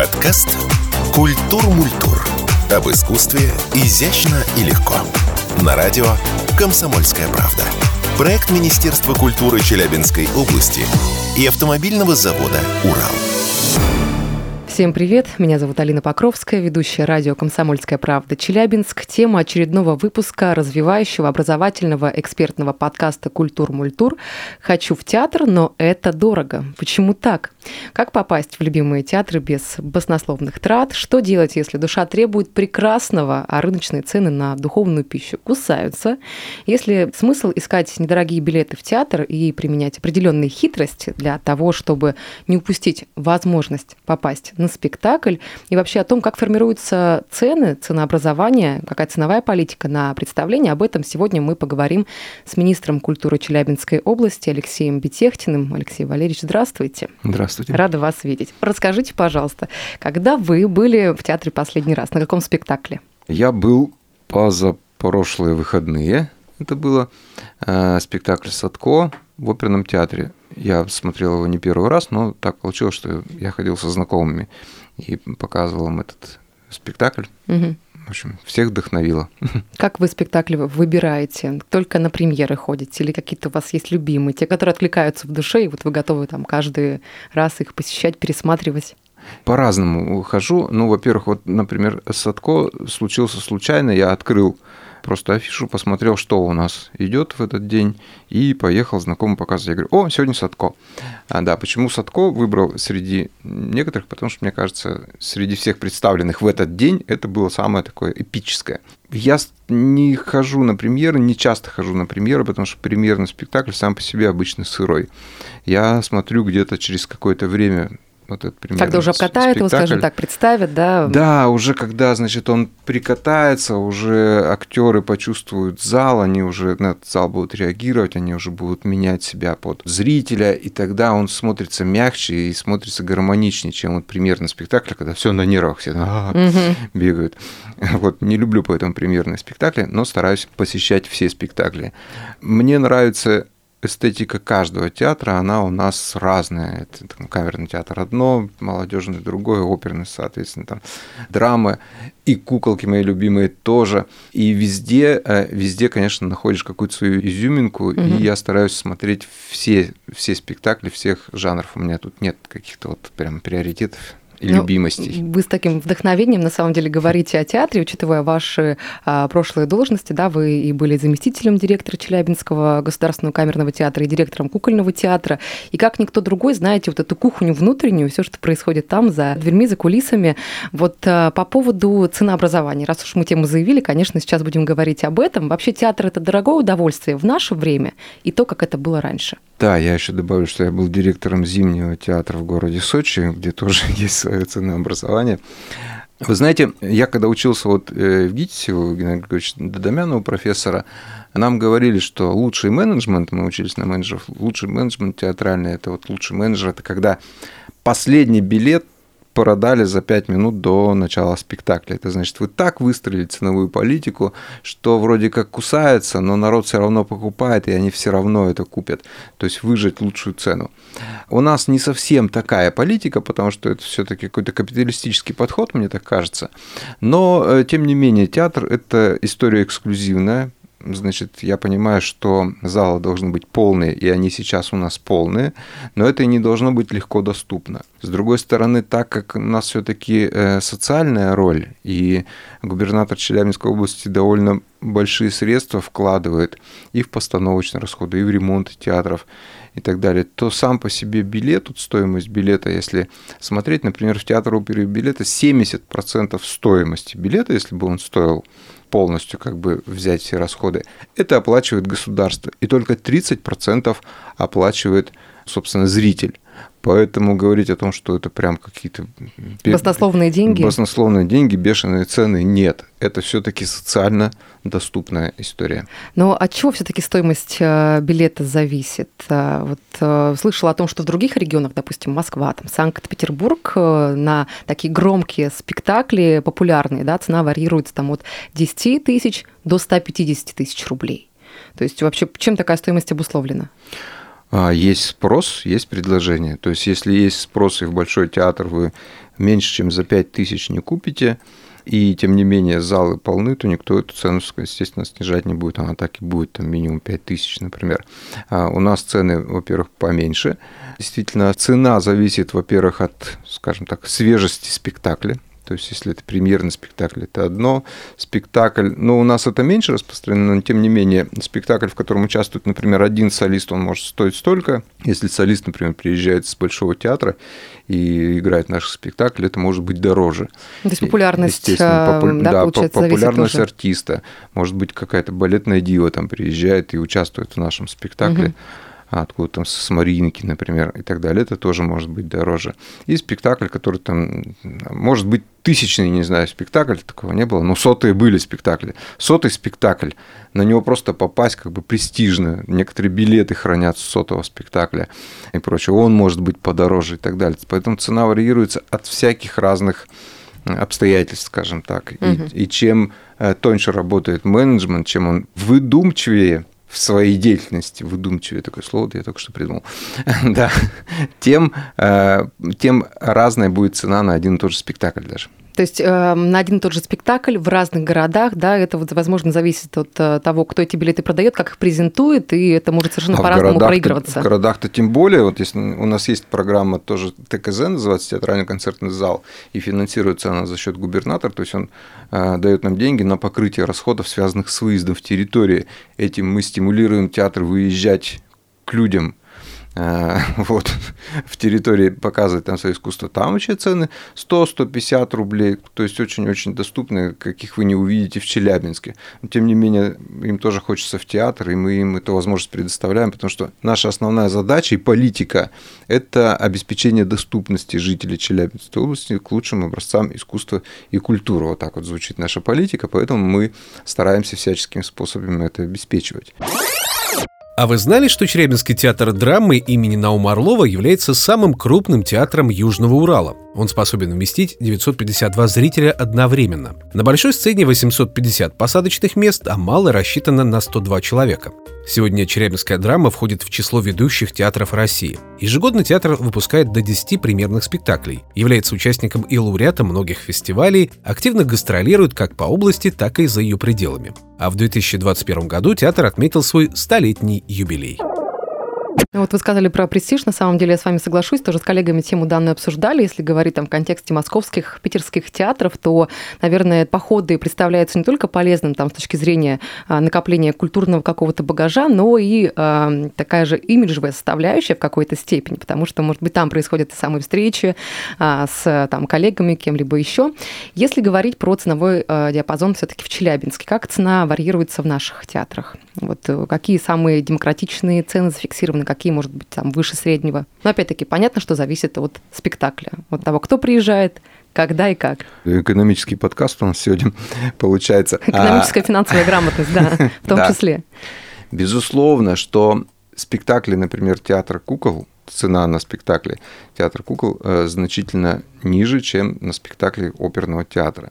Подкаст «Культур Мультур». Об искусстве изящно и легко. На радио «Комсомольская правда». Проект Министерства культуры Челябинской области и автомобильного завода «Урал». Всем привет, меня зовут Алина Покровская, ведущая радио «Комсомольская правда» Челябинск. Тема очередного выпуска развивающего образовательного экспертного подкаста «Культур-мультур». Хочу в театр, но это дорого. Почему так? Как попасть в любимые театры без баснословных трат? Что делать, если душа требует прекрасного, а рыночные цены на духовную пищу кусаются? Если смысл искать недорогие билеты в театр и применять определенные хитрости для того, чтобы не упустить возможность попасть на спектакль и вообще о том, как формируются цены, ценообразование, какая ценовая политика на представление. Об этом сегодня мы поговорим с министром культуры Челябинской области Алексеем Бетехтиным. Алексей Валерьевич, здравствуйте. Здравствуйте. Рада вас видеть. Расскажите, пожалуйста, когда вы были в театре последний раз, на каком спектакле? Я был позапрошлые выходные. Это было э, спектакль Садко в оперном театре. Я смотрел его не первый раз, но так получилось, что я ходил со знакомыми и показывал им этот спектакль. Угу. В общем, всех вдохновило. Как вы спектакли выбираете? Только на премьеры ходите или какие-то у вас есть любимые, те, которые откликаются в душе, и вот вы готовы там каждый раз их посещать, пересматривать? По-разному хожу. Ну, во-первых, вот, например, Садко случился случайно. Я открыл просто афишу, посмотрел, что у нас идет в этот день, и поехал знакомым показывать. Я говорю, о, сегодня Садко. А, да, почему Садко выбрал среди некоторых, потому что, мне кажется, среди всех представленных в этот день это было самое такое эпическое. Я не хожу на премьеры, не часто хожу на премьеры, потому что премьерный спектакль сам по себе обычно сырой. Я смотрю где-то через какое-то время вот этот пример. Когда уже обкатают его, скажем так, представят, да? Да, уже когда, значит, он прикатается, уже актеры почувствуют зал, они уже на этот зал будут реагировать, они уже будут менять себя под зрителя, и тогда он смотрится мягче и смотрится гармоничнее, чем вот примерно спектакль, когда все на нервах, все угу. бегают. Вот, не люблю поэтому примерные спектакли, но стараюсь посещать все спектакли. Мне нравится эстетика каждого театра, она у нас разная. Это там, камерный театр одно, молодежный другое, оперный, соответственно, там драмы и куколки мои любимые тоже. И везде, э, везде, конечно, находишь какую-то свою изюминку, угу. и я стараюсь смотреть все, все спектакли всех жанров. У меня тут нет каких-то вот прям приоритетов ну, любимостей. Вы с таким вдохновением, на самом деле, говорите о театре, учитывая ваши а, прошлые должности, да, вы и были заместителем директора Челябинского государственного камерного театра и директором кукольного театра, и как никто другой знаете вот эту кухню внутреннюю, все, что происходит там, за дверьми, за кулисами. Вот а, по поводу ценообразования, раз уж мы тему заявили, конечно, сейчас будем говорить об этом. Вообще театр – это дорогое удовольствие в наше время и то, как это было раньше. Да, я еще добавлю, что я был директором зимнего театра в городе Сочи, где тоже есть свое ценообразование. Вы знаете, я когда учился вот э, в ГИТИСе у Геннадия Григорьевича Додомяна, профессора, нам говорили, что лучший менеджмент, мы учились на менеджеров, лучший менеджмент театральный, это вот лучший менеджер, это когда последний билет продали за 5 минут до начала спектакля. Это значит, вы так выстроили ценовую политику, что вроде как кусается, но народ все равно покупает, и они все равно это купят. То есть выжать лучшую цену. У нас не совсем такая политика, потому что это все-таки какой-то капиталистический подход, мне так кажется. Но, э, тем не менее, театр – это история эксклюзивная, значит, я понимаю, что залы должны быть полные, и они сейчас у нас полные, но это не должно быть легко доступно. С другой стороны, так как у нас все-таки э, социальная роль, и губернатор Челябинской области довольно большие средства вкладывает и в постановочные расходы, и в ремонт театров, и так далее, то сам по себе билет, вот стоимость билета, если смотреть, например, в театр оперы билета 70% стоимости билета, если бы он стоил полностью как бы взять все расходы, это оплачивает государство. И только 30% оплачивает, собственно, зритель. Поэтому говорить о том, что это прям какие-то... Баснословные деньги? Баснословные деньги, бешеные цены, нет. Это все таки социально доступная история. Но от чего все таки стоимость э, билета зависит? Э, вот э, слышала о том, что в других регионах, допустим, Москва, там, Санкт-Петербург, на такие громкие спектакли популярные, да, цена варьируется там от 10 тысяч до 150 тысяч рублей. То есть вообще чем такая стоимость обусловлена? А, есть спрос, есть предложение. То есть, если есть спрос и в большой театр вы меньше, чем за 5 тысяч не купите, и тем не менее залы полны, то никто эту цену, естественно, снижать не будет. Она так и будет, там минимум 5 тысяч, например. А у нас цены, во-первых, поменьше. Действительно, цена зависит, во-первых, от, скажем так, свежести спектакля. То есть, если это премьерный спектакль, это одно. Спектакль, ну, у нас это меньше распространено, но тем не менее, спектакль, в котором участвует, например, один солист, он может стоить столько. Если солист, например, приезжает с большого театра и играет наш спектакль, это может быть дороже. То есть популярность, Естественно, попу... да, да популярность артиста. Может быть, какая-то балетная дива там приезжает и участвует в нашем спектакле. Угу откуда там с Маринки, например, и так далее, это тоже может быть дороже. И спектакль, который там, может быть, тысячный, не знаю, спектакль, такого не было, но сотые были спектакли. Сотый спектакль, на него просто попасть как бы престижно. Некоторые билеты хранят с сотого спектакля и прочее. Он может быть подороже и так далее. Поэтому цена варьируется от всяких разных обстоятельств, скажем так. Угу. И, и чем э, тоньше работает менеджмент, чем он выдумчивее, в своей деятельности, выдумчивее такое слово, я только что придумал, да, тем, э, тем разная будет цена на один и тот же спектакль даже. То есть э, на один и тот же спектакль в разных городах, да, это вот, возможно, зависит от э, того, кто эти билеты продает, как их презентует, и это может совершенно а по-разному проигрываться. В городах-то тем более, вот если у нас есть программа тоже ТКЗ, называется театральный концертный зал, и финансируется она за счет губернатора, то есть он э, дает нам деньги на покрытие расходов, связанных с выездом в территории. Этим мы стимулируем театр выезжать к людям, вот, в территории показывать там свое искусство. Там вообще цены 100-150 рублей, то есть очень-очень доступны, каких вы не увидите в Челябинске. Но, тем не менее, им тоже хочется в театр, и мы им эту возможность предоставляем, потому что наша основная задача и политика – это обеспечение доступности жителей Челябинской области к лучшим образцам искусства и культуры. Вот так вот звучит наша политика, поэтому мы стараемся всяческими способами это обеспечивать. А вы знали, что Челябинский театр драмы имени Наума Орлова является самым крупным театром Южного Урала? Он способен вместить 952 зрителя одновременно. На большой сцене 850 посадочных мест, а малой рассчитано на 102 человека. Сегодня Челябинская драма входит в число ведущих театров России. Ежегодно театр выпускает до 10 примерных спектаклей, является участником и лауреатом многих фестивалей, активно гастролирует как по области, так и за ее пределами. А в 2021 году театр отметил свой столетний юбилей. Вот вы сказали про престиж, на самом деле я с вами соглашусь, тоже с коллегами тему данную обсуждали. Если говорить там в контексте московских, питерских театров, то, наверное, походы представляются не только полезным там с точки зрения а, накопления культурного какого-то багажа, но и э, такая же имиджевая составляющая в какой-то степени, потому что, может быть, там происходят и самые встречи э, с там, коллегами, кем-либо еще. Если говорить про ценовой э, диапазон все-таки в Челябинске, как цена варьируется в наших театрах? Вот э, какие самые демократичные цены зафиксированы, какие, может быть, там выше среднего. Но опять-таки понятно, что зависит от спектакля, от того, кто приезжает, когда и как. Экономический подкаст у нас сегодня получается. Экономическая а... финансовая грамотность, да, в том числе. Безусловно, что спектакли, например, театр кукол, цена на спектакле театр кукол э, значительно ниже, чем на спектакле оперного театра.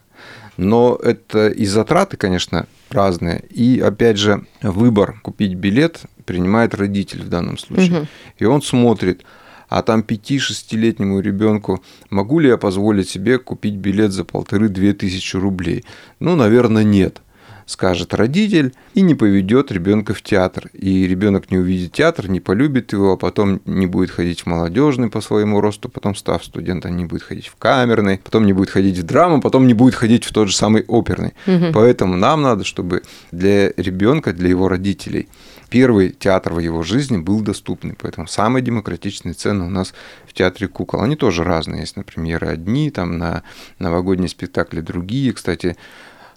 Но это и затраты, конечно, разные. И, опять же, выбор купить билет принимает родитель в данном случае. Угу. И он смотрит, а там 5-6-летнему ребенку могу ли я позволить себе купить билет за полторы-две тысячи рублей? Ну, наверное, нет скажет родитель и не поведет ребенка в театр. И ребенок не увидит театр, не полюбит его, а потом не будет ходить в молодежный по своему росту, потом, став студентом, не будет ходить в камерный, потом не будет ходить в драму, потом не будет ходить в тот же самый оперный. Угу. Поэтому нам надо, чтобы для ребенка, для его родителей, первый театр в его жизни был доступный. Поэтому самые демократичные цены у нас в театре кукол. Они тоже разные. Есть, например, одни, там на новогодние спектакли другие. Кстати,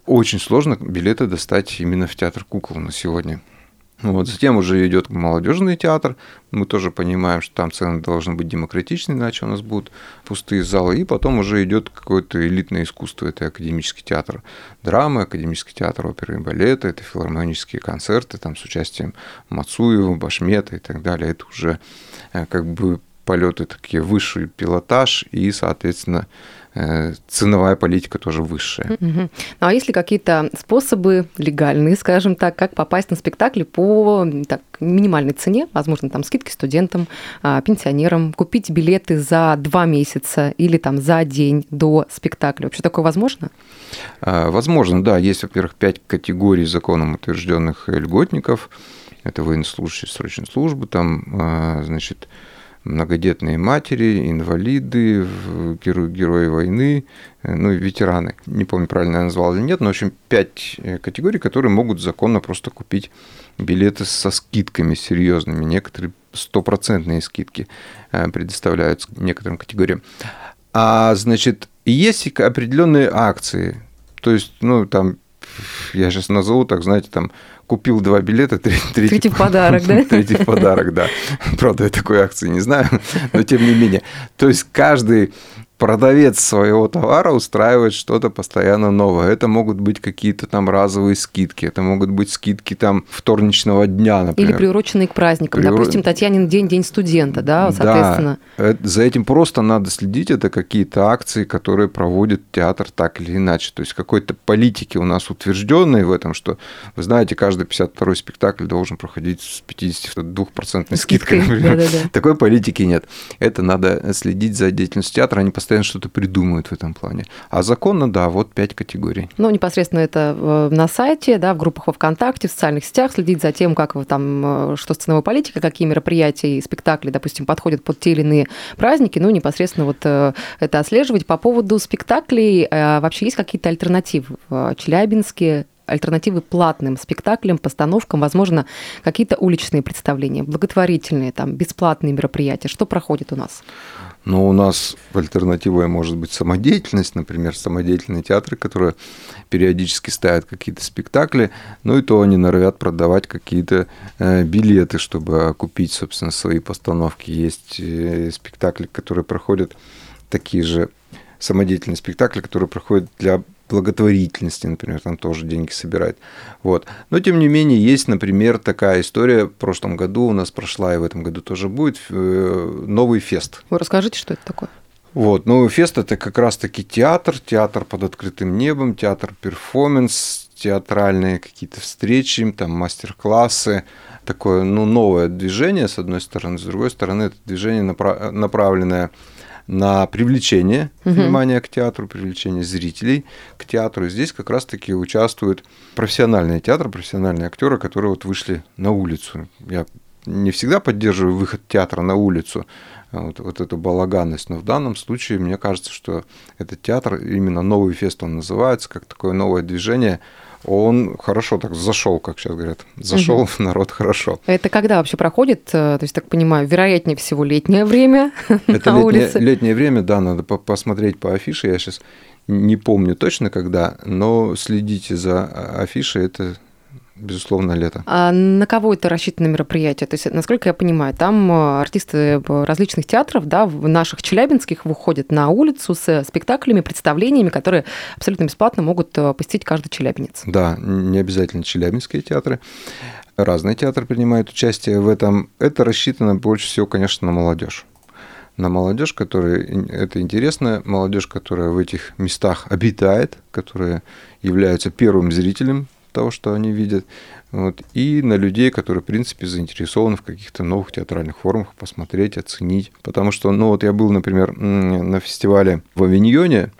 очень сложно билеты достать именно в театр кукол на сегодня. Вот, затем уже идет молодежный театр. Мы тоже понимаем, что там цены должны быть демократичны, иначе у нас будут пустые залы. И потом уже идет какое-то элитное искусство. Это академический театр драмы, академический театр оперы и балета, это филармонические концерты там, с участием Мацуева, Башмета и так далее. Это уже э, как бы полеты такие высший пилотаж и, соответственно, ценовая политика тоже высшая. Угу. Ну, а есть ли какие-то способы легальные, скажем так, как попасть на спектакли по так, минимальной цене, возможно, там скидки студентам, а, пенсионерам, купить билеты за два месяца или там за день до спектакля? Вообще такое возможно? А, возможно, да. Есть, во-первых, пять категорий законом утвержденных льготников. Это военнослужащие срочной службы, там, а, значит, многодетные матери, инвалиды, герои, герои войны, э, ну и ветераны. Не помню, правильно я назвал или нет, но, в общем, пять э, категорий, которые могут законно просто купить билеты со скидками серьезными. Некоторые стопроцентные скидки э, предоставляются некоторым категориям. А, значит, есть определенные акции. То есть, ну, там, я сейчас назову, так, знаете, там, купил два билета, третий, третий в подарок, да? Третий в подарок, да. Правда, я такой акции не знаю, но тем не менее. То есть каждый продавец своего товара устраивает что-то постоянно новое. Это могут быть какие-то там разовые скидки, это могут быть скидки там вторничного дня, например. Или приуроченные к праздникам. Приур... Допустим, Татьянин день, день студента, да, соответственно. Да, за этим просто надо следить. Это какие-то акции, которые проводит театр так или иначе. То есть какой-то политики у нас утвержденной в этом, что, вы знаете, каждый 52-й спектакль должен проходить с 52% скидкой, например. Да, да, да. Такой политики нет. Это надо следить за деятельностью театра. Они постоянно постоянно что-то придумывают в этом плане. А законно, да, вот пять категорий. Ну, непосредственно это э, на сайте, да, в группах во ВКонтакте, в социальных сетях, следить за тем, как там, э, что с ценовой политикой, какие мероприятия и спектакли, допустим, подходят под те или иные праздники, ну, непосредственно вот э, это отслеживать. По поводу спектаклей, вообще есть какие-то альтернативы Челябинске, альтернативы платным спектаклям, постановкам, возможно, какие-то уличные представления, благотворительные, там, бесплатные мероприятия. Что проходит у нас? Но у нас альтернативой может быть самодеятельность, например, самодеятельные театры, которые периодически ставят какие-то спектакли, ну и то они норовят продавать какие-то э, билеты, чтобы купить, собственно, свои постановки. Есть э, спектакли, которые проходят такие же самодеятельные спектакли, которые проходят для благотворительности, например, там тоже деньги собирают. Вот. Но, тем не менее, есть, например, такая история, в прошлом году у нас прошла, и в этом году тоже будет, э, новый фест. Вы расскажите, что это такое? Вот, новый фест – это как раз-таки театр, театр под открытым небом, театр перформанс, театральные какие-то встречи, там мастер-классы, такое ну, новое движение, с одной стороны, с другой стороны, это движение направленное на привлечение угу. внимания к театру, привлечение зрителей к театру. И здесь как раз-таки участвуют профессиональные театры, профессиональные актеры, которые вот вышли на улицу. Я не всегда поддерживаю выход театра на улицу, а вот, вот эту балаганность, но в данном случае мне кажется, что этот театр, именно новый фест он называется, как такое новое движение, он хорошо так зашел, как сейчас говорят. Зашел угу. в народ хорошо. Это когда вообще проходит? Э, то есть, так понимаю, вероятнее всего летнее время Это на летнее, улице. летнее время, да, надо посмотреть по афише. Я сейчас не помню точно когда, но следите за а, афишей, это безусловно, лето. А на кого это рассчитано мероприятие? То есть, насколько я понимаю, там э, артисты различных театров, да, в наших челябинских выходят на улицу с спектаклями, представлениями, которые абсолютно бесплатно могут э, посетить каждый челябинец. Да, не обязательно челябинские театры. Разные театры принимают участие в этом. Это рассчитано больше всего, конечно, на молодежь на молодежь, которая это интересно, молодежь, которая в этих местах обитает, которая является первым зрителем того, что они видят, вот, и на людей, которые, в принципе, заинтересованы в каких-то новых театральных формах, посмотреть, оценить. Потому что, ну вот я был, например, на фестивале в Авиньоне,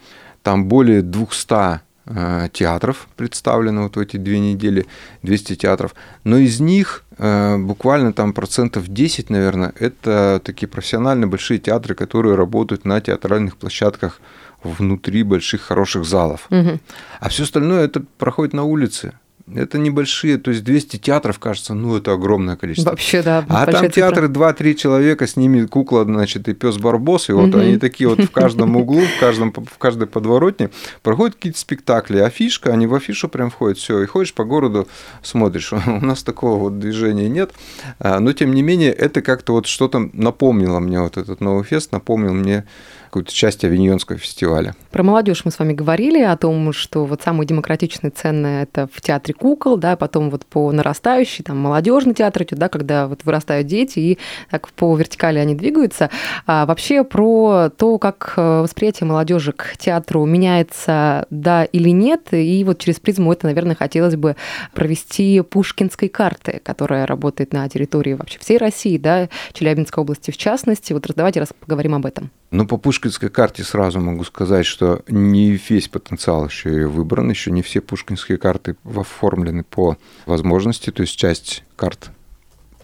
там более 200 э, театров представлено вот в эти две недели, 200 театров, но из них э, буквально там процентов 10, наверное, это такие профессиональные большие театры, которые работают на театральных площадках внутри больших хороших залов. Угу. А все остальное это проходит на улице. Это небольшие, то есть 200 театров, кажется, ну, это огромное количество. Вообще, да. А там театры 2-3 человека, с ними кукла, значит, и пес Барбос, и вот угу. они такие вот в каждом углу, в, каждом, в каждой подворотне проходят какие-то спектакли. Афишка, они в афишу прям входят, все, и ходишь по городу, смотришь. У нас такого вот движения нет. А, но, тем не менее, это как-то вот что-то напомнило мне, вот этот новый фест напомнил мне какую-то часть Авиньонского фестиваля. Про молодежь мы с вами говорили, о том, что вот самые демократичные цены – это в театре кукол, да, потом вот по нарастающей, там, молодежный театр идет, да, когда вот вырастают дети, и так по вертикали они двигаются. А вообще про то, как э, восприятие молодежи к театру меняется, да или нет, и вот через призму это, наверное, хотелось бы провести пушкинской карты, которая работает на территории вообще всей России, да, Челябинской области в частности. Вот давайте раз поговорим об этом. Ну, по пушкинской карте сразу могу сказать, что не весь потенциал еще и выбран, еще не все пушкинские карты оформлены по возможности, то есть часть карт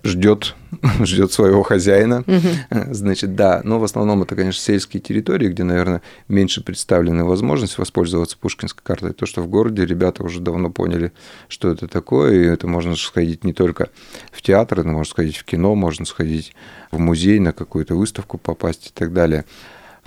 ждет, ждет своего хозяина. Угу. Значит, да, но в основном это, конечно, сельские территории, где, наверное, меньше представлены возможность воспользоваться пушкинской картой. То, что в городе ребята уже давно поняли, что это такое, и это можно сходить не только в театр, это можно сходить в кино, можно сходить в музей, на какую-то выставку попасть и так далее.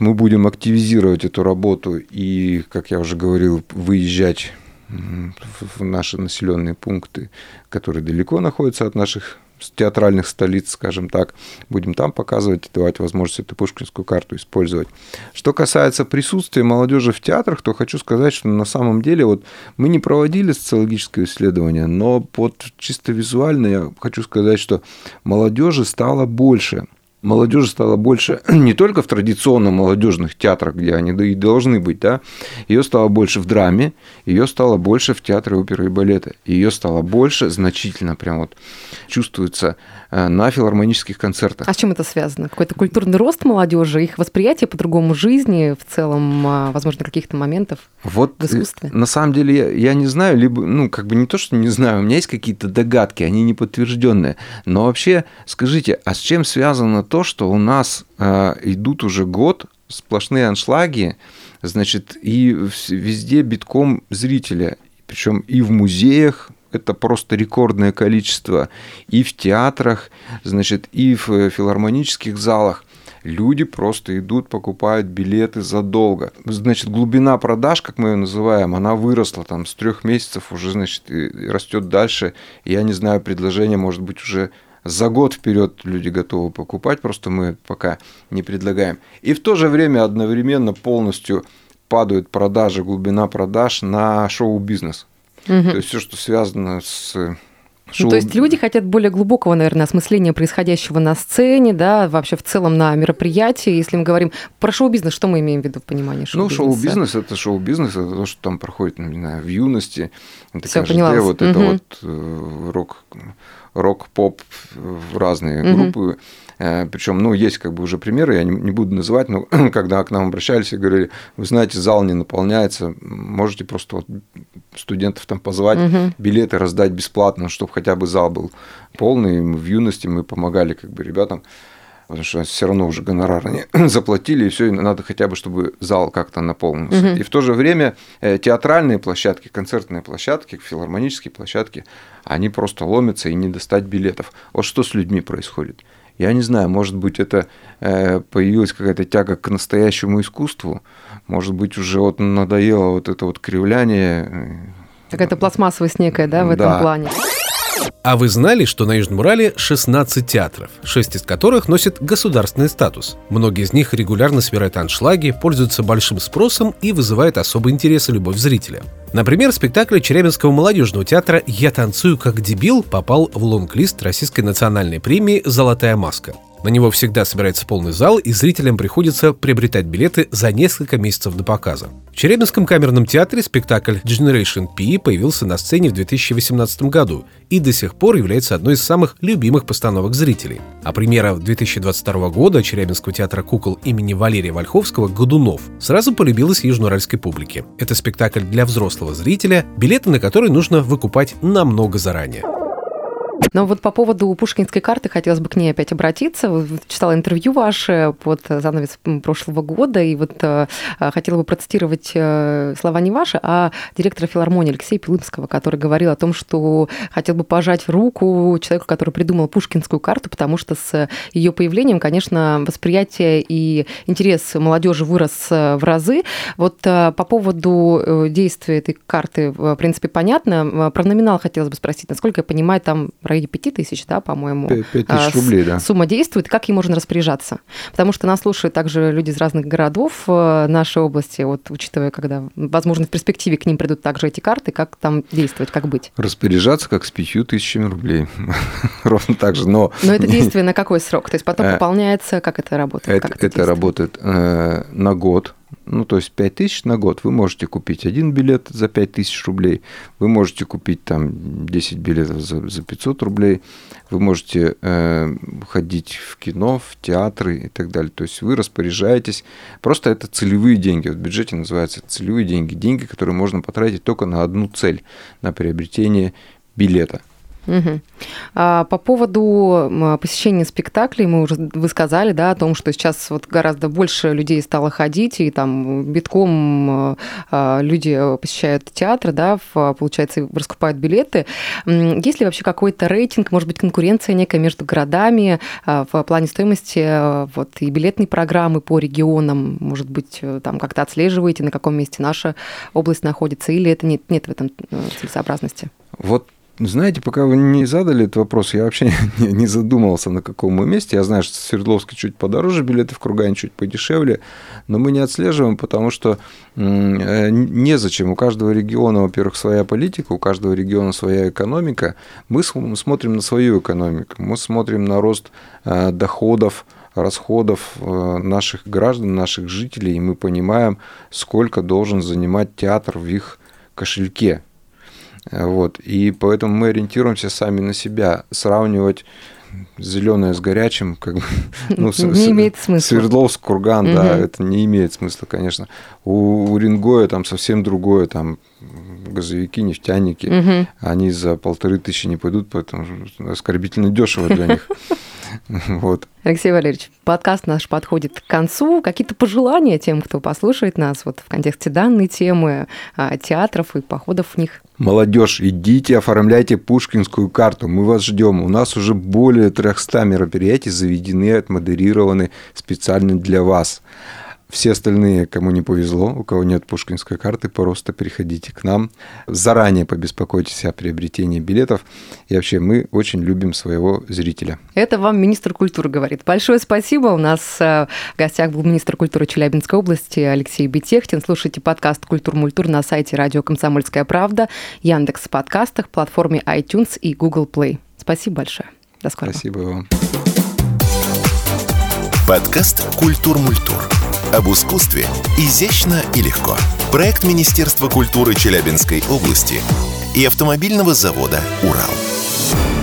Мы будем активизировать эту работу и, как я уже говорил, выезжать в наши населенные пункты, которые далеко находятся от наших театральных столиц, скажем так, будем там показывать, давать возможность эту пушкинскую карту использовать. Что касается присутствия молодежи в театрах, то хочу сказать, что на самом деле вот мы не проводили социологическое исследование, но вот чисто визуально я хочу сказать, что молодежи стало больше – молодежи стало больше не только в традиционно молодежных театрах, где они и должны быть, да, ее стало больше в драме, ее стало больше в театре оперы и балета, ее стало больше, значительно прям вот чувствуется э, на филармонических концертах. А с чем это связано? Какой-то культурный рост молодежи, их восприятие по-другому жизни, в целом, а, возможно, каких-то моментов вот в искусстве? На самом деле я, я не знаю, либо, ну, как бы не то, что не знаю, у меня есть какие-то догадки, они не подтвержденные, но вообще скажите, а с чем связано то, что у нас э, идут уже год сплошные аншлаги, значит, и везде битком зрителя, причем и в музеях, это просто рекордное количество, и в театрах, значит, и в филармонических залах люди просто идут, покупают билеты задолго. Значит, глубина продаж, как мы ее называем, она выросла там с трех месяцев уже, значит, растет дальше. Я не знаю, предложение может быть уже за год вперед люди готовы покупать, просто мы пока не предлагаем. И в то же время одновременно полностью падают продажи, глубина продаж на шоу-бизнес. Угу. То есть все, что связано с Шоу... Ну, то есть люди хотят более глубокого, наверное, осмысления происходящего на сцене, да, вообще в целом на мероприятии. Если мы говорим про шоу-бизнес, что мы имеем в виду в понимании шоу-бизнеса? Ну, шоу-бизнес – это шоу-бизнес, это то, что там проходит, ну, не знаю, в юности. Это Все, поняла. Вот угу. это вот э, рок рок-поп в разные mm-hmm. группы. Э, Причем, ну, есть как бы уже примеры, я не, не буду называть, но когда к нам обращались и говорили, вы знаете, зал не наполняется, можете просто вот студентов там позвать, угу. билеты раздать бесплатно, чтобы хотя бы зал был полный. В юности мы помогали как бы ребятам потому что все равно уже гонорар они заплатили, и все, надо хотя бы, чтобы зал как-то наполнился. Угу. И в то же время э, театральные площадки, концертные площадки, филармонические площадки, они просто ломятся и не достать билетов. Вот что с людьми происходит? Я не знаю, может быть, это э, появилась какая-то тяга к настоящему искусству, может быть, уже вот надоело вот это вот кривляние. Э, Какая-то пластмассовость некая, да, в этом да. плане. А вы знали, что на Южном Урале 16 театров, 6 из которых носят государственный статус? Многие из них регулярно собирают аншлаги, пользуются большим спросом и вызывают особый интерес и любовь зрителя. Например, спектакль Челябинского молодежного театра «Я танцую как дебил» попал в лонг-лист Российской национальной премии «Золотая маска». На него всегда собирается полный зал, и зрителям приходится приобретать билеты за несколько месяцев до показа. В Черебинском камерном театре спектакль Generation P появился на сцене в 2018 году и до сих пор является одной из самых любимых постановок зрителей. А премьера 2022 года Черебинского театра кукол имени Валерия Вольховского «Годунов» сразу полюбилась южноуральской публике. Это спектакль для взрослого зрителя, билеты на который нужно выкупать намного заранее. Но вот по поводу пушкинской карты хотелось бы к ней опять обратиться. Читала интервью ваше под занавес прошлого года, и вот э, хотела бы процитировать э, слова не ваши, а директора филармонии Алексея Пилымского, который говорил о том, что хотел бы пожать руку человеку, который придумал пушкинскую карту, потому что с ее появлением, конечно, восприятие и интерес молодежи вырос э, в разы. Вот по поводу действия этой карты, в принципе, понятно. Про номинал хотелось бы спросить. Насколько я понимаю, там в районе 5 тысяч, да, по-моему. 5 тысяч а, рублей, да. Сумма действует, как ей можно распоряжаться? Потому что нас слушают также люди из разных городов э, нашей области, вот учитывая, когда, возможно, в перспективе к ним придут также эти карты, как там действовать, как быть? Распоряжаться как с 5 тысячами рублей. Ровно так же, но... Но это действие на какой срок? То есть потом э, пополняется, как это работает? Это, это работает э, на год, ну, то есть 5 тысяч на год. Вы можете купить один билет за 5 тысяч рублей, вы можете купить там 10 билетов за, за 500 рублей, вы можете э, ходить в кино, в театры и так далее. То есть вы распоряжаетесь. Просто это целевые деньги. В бюджете называются целевые деньги. Деньги, которые можно потратить только на одну цель, на приобретение билета – Угу. А по поводу посещения спектаклей, мы уже вы сказали, да, о том, что сейчас вот гораздо больше людей стало ходить, и там битком а, люди посещают театр, да, получается, раскупают билеты. Есть ли вообще какой-то рейтинг, может быть, конкуренция некая между городами а, в плане стоимости вот, и билетной программы по регионам? Может быть, э, там как-то отслеживаете, на каком месте наша область находится, или это нет, нет в этом э, целесообразности? Вот знаете, пока вы не задали этот вопрос, я вообще не, не задумывался, на каком мы месте. Я знаю, что в Свердловске чуть подороже билеты, в Кургане чуть подешевле, но мы не отслеживаем, потому что э, незачем. У каждого региона, во-первых, своя политика, у каждого региона своя экономика. Мы смотрим на свою экономику, мы смотрим на рост э, доходов, расходов э, наших граждан, наших жителей, и мы понимаем, сколько должен занимать театр в их кошельке. Вот. И поэтому мы ориентируемся сами на себя. Сравнивать зеленое с горячим, как бы, ну, не с, имеет смысла. Свердловск, Курган, угу. да, это не имеет смысла, конечно. У, у Рингоя там совсем другое, там газовики, нефтяники, угу. они за полторы тысячи не пойдут, поэтому оскорбительно дешево для них. Вот. Алексей Валерьевич, подкаст наш подходит к концу. Какие-то пожелания тем, кто послушает нас вот в контексте данной темы, а, театров и походов в них? Молодежь, идите, оформляйте пушкинскую карту. Мы вас ждем. У нас уже более 300 мероприятий заведены, отмодерированы специально для вас. Все остальные, кому не повезло, у кого нет пушкинской карты, просто приходите к нам. Заранее побеспокойтесь о приобретении билетов. И вообще мы очень любим своего зрителя. Это вам министр культуры говорит. Большое спасибо. У нас э, в гостях был министр культуры Челябинской области Алексей Бетехтин. Слушайте подкаст «Культур-мультур» на сайте радио «Комсомольская правда», Яндекс подкастах, платформе iTunes и Google Play. Спасибо большое. До скорого. Спасибо вам. Подкаст «Культур-мультур» об искусстве изящно и легко. Проект Министерства культуры Челябинской области и автомобильного завода «Урал».